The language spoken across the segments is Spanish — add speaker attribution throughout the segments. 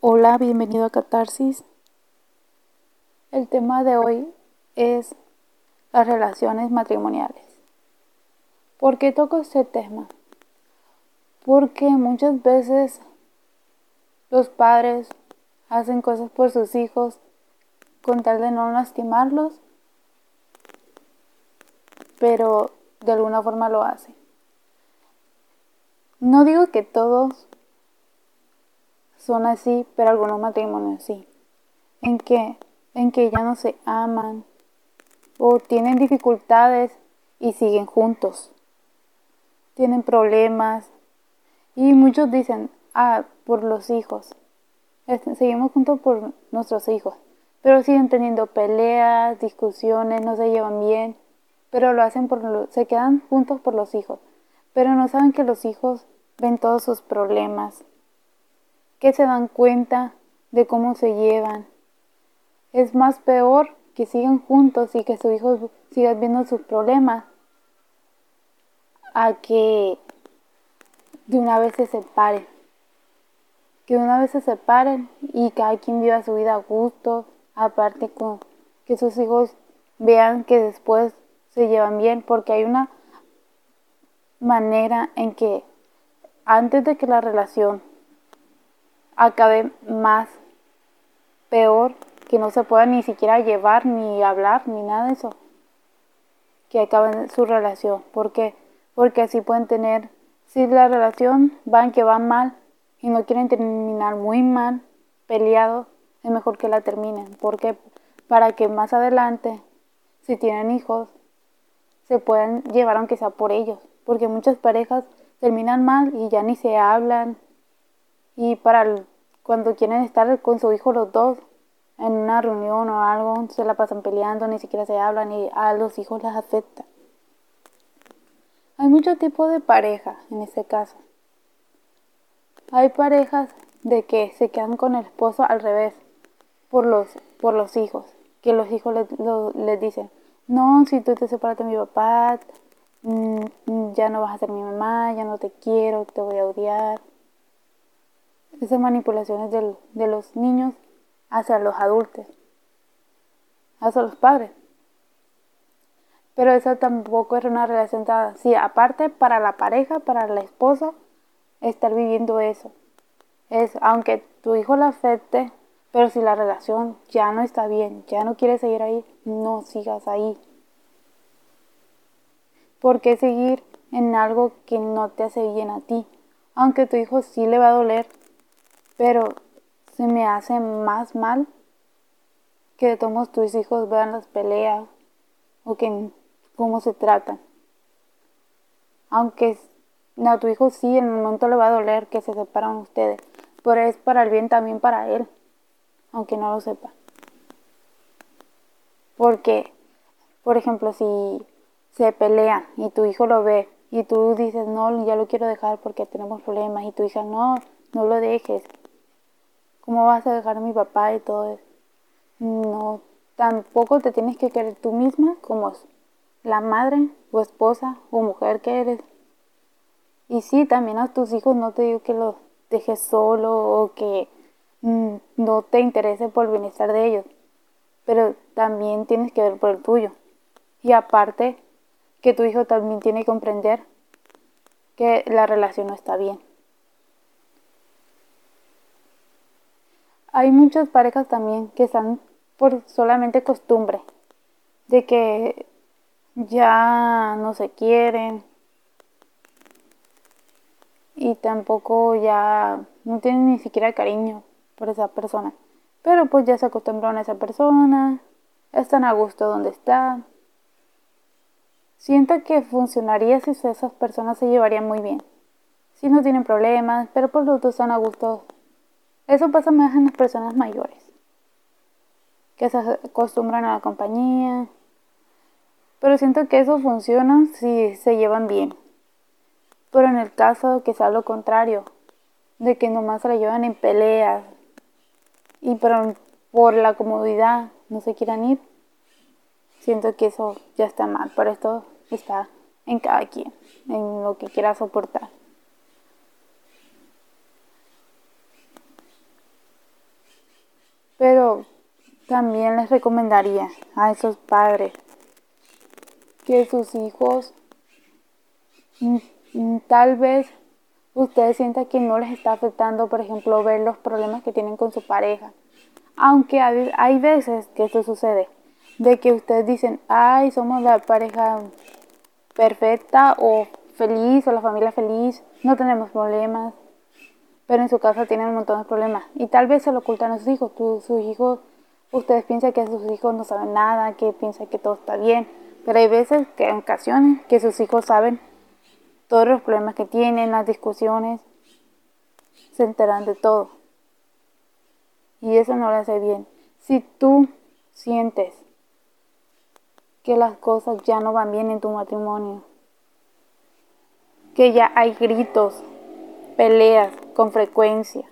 Speaker 1: Hola, bienvenido a Catarsis. El tema de hoy es las relaciones matrimoniales. ¿Por qué toco este tema? Porque muchas veces los padres hacen cosas por sus hijos con tal de no lastimarlos, pero de alguna forma lo hacen. No digo que todos son así, pero algunos matrimonios sí. ¿En qué? En que ya no se aman o tienen dificultades y siguen juntos. Tienen problemas y muchos dicen, ah, por los hijos. Seguimos juntos por nuestros hijos. Pero siguen teniendo peleas, discusiones, no se llevan bien, pero lo hacen por se quedan juntos por los hijos. Pero no saben que los hijos ven todos sus problemas que se dan cuenta de cómo se llevan. Es más peor que sigan juntos y que su hijo siga viendo sus problemas a que de una vez se separen. Que de una vez se separen y cada quien viva su vida a gusto, aparte con que sus hijos vean que después se llevan bien, porque hay una manera en que antes de que la relación acabe más peor, que no se pueda ni siquiera llevar, ni hablar, ni nada de eso, que acaben su relación. ¿Por qué? Porque así pueden tener, si la relación van que va mal y no quieren terminar muy mal, peleados, es mejor que la terminen. porque Para que más adelante, si tienen hijos, se puedan llevar aunque sea por ellos. Porque muchas parejas terminan mal y ya ni se hablan, y para cuando quieren estar con su hijo los dos en una reunión o algo, se la pasan peleando, ni siquiera se hablan y a los hijos les afecta. Hay muchos tipos de pareja en este caso. Hay parejas de que se quedan con el esposo al revés, por los, por los hijos, que los hijos les, dicen, no, si tú te separas de mi papá, mm, ya no vas a ser mi mamá, ya no te quiero, te voy a odiar esas manipulaciones de los niños hacia los adultos, hacia los padres. Pero esa tampoco es una relación tan Sí, aparte para la pareja, para la esposa, estar viviendo eso. Es, aunque tu hijo la afecte, pero si la relación ya no está bien, ya no quieres seguir ahí, no sigas ahí. ¿Por qué seguir en algo que no te hace bien a ti? Aunque tu hijo sí le va a doler, pero se me hace más mal que de todos tus hijos vean las peleas o que cómo se tratan. Aunque a tu hijo sí, en el momento le va a doler que se separan ustedes, pero es para el bien también para él, aunque no lo sepa. Porque, por ejemplo, si se pelean y tu hijo lo ve y tú dices, no, ya lo quiero dejar porque tenemos problemas y tu hija, no, no lo dejes, ¿Cómo vas a dejar a mi papá y todo eso? No, tampoco te tienes que querer tú misma como la madre o esposa o mujer que eres. Y sí, también a tus hijos no te digo que los dejes solo o que mm, no te interese por el bienestar de ellos, pero también tienes que ver por el tuyo. Y aparte, que tu hijo también tiene que comprender que la relación no está bien. Hay muchas parejas también que están por solamente costumbre, de que ya no se quieren y tampoco ya no tienen ni siquiera cariño por esa persona. Pero pues ya se acostumbraron a esa persona, están a gusto donde están. Siento que funcionaría si esas personas se llevarían muy bien. Si no tienen problemas, pero por los dos están a gusto eso pasa más en las personas mayores, que se acostumbran a la compañía. Pero siento que eso funciona si se llevan bien. Pero en el caso que sea lo contrario, de que nomás se la llevan en peleas y por, por la comodidad no se quieran ir, siento que eso ya está mal. Por esto está en cada quien, en lo que quiera soportar. Pero también les recomendaría a esos padres que sus hijos mm, mm, tal vez ustedes sientan que no les está afectando, por ejemplo, ver los problemas que tienen con su pareja. Aunque hay veces que esto sucede, de que ustedes dicen, ay, somos la pareja perfecta o feliz o la familia feliz, no tenemos problemas, pero en su casa tienen un montón de problemas y tal vez se lo ocultan a sus hijos. sus hijos, ustedes piensan que sus hijos no saben nada, que piensan que todo está bien, pero hay veces que en ocasiones que sus hijos saben todos los problemas que tienen, las discusiones, se enteran de todo. Y eso no le hace bien. Si tú sientes que las cosas ya no van bien en tu matrimonio, que ya hay gritos, peleas con frecuencia,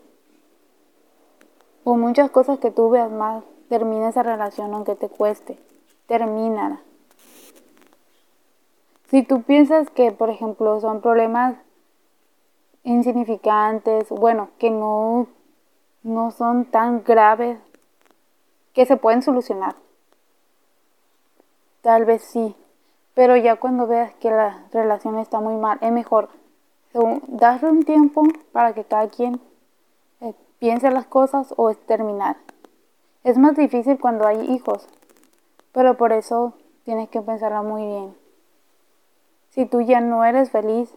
Speaker 1: o muchas cosas que tú veas mal, termina esa relación aunque te cueste, termínala. Si tú piensas que, por ejemplo, son problemas insignificantes, bueno, que no, no son tan graves, que se pueden solucionar. Tal vez sí, pero ya cuando veas que la relación está muy mal, es mejor darle un tiempo para que cada quien eh, piense las cosas o es terminar. Es más difícil cuando hay hijos, pero por eso tienes que pensarla muy bien. Si tú ya no eres feliz,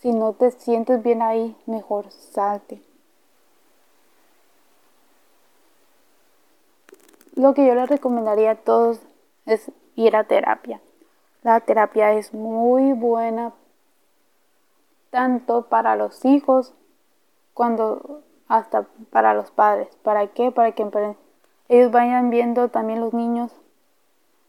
Speaker 1: si no te sientes bien ahí, mejor salte. Lo que yo les recomendaría a todos es ir a terapia. La terapia es muy buena tanto para los hijos cuando hasta para los padres. ¿Para qué? Para que ellos vayan viendo también los niños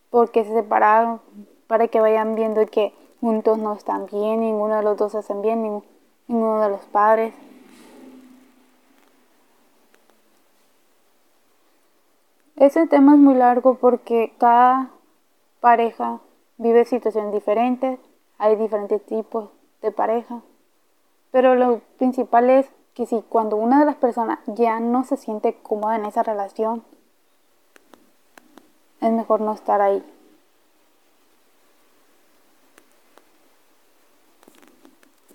Speaker 1: porque se separaron para que vayan viendo que juntos no están bien, ninguno de los dos hacen bien, ninguno de los padres. Ese tema es muy largo porque cada pareja vive situaciones diferentes, hay diferentes tipos de pareja, pero lo principal es que si cuando una de las personas ya no se siente cómoda en esa relación, es mejor no estar ahí.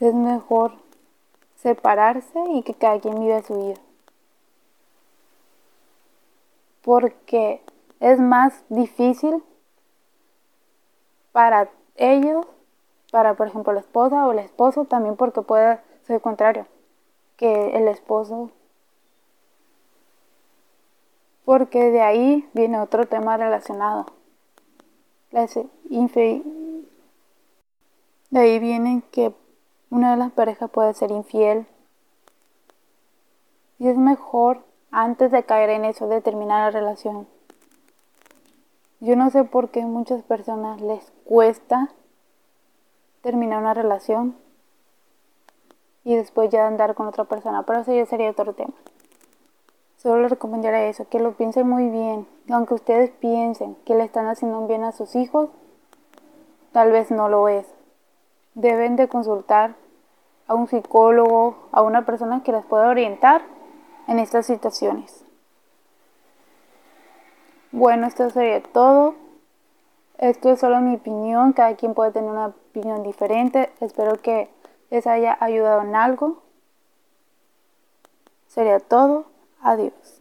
Speaker 1: es mejor separarse y que cada quien viva su vida. Porque es más difícil para ellos, para por ejemplo la esposa o el esposo, también porque puede ser contrario, que el esposo, porque de ahí viene otro tema relacionado. de ahí viene que una de las parejas puede ser infiel. Y es mejor, antes de caer en eso, de terminar la relación. Yo no sé por qué muchas personas les cuesta terminar una relación y después ya andar con otra persona, pero eso ya sería otro tema. Solo les recomendaría eso, que lo piensen muy bien. Aunque ustedes piensen que le están haciendo un bien a sus hijos, tal vez no lo es deben de consultar a un psicólogo, a una persona que les pueda orientar en estas situaciones. Bueno, esto sería todo. Esto es solo mi opinión, cada quien puede tener una opinión diferente. Espero que les haya ayudado en algo. Sería todo. Adiós.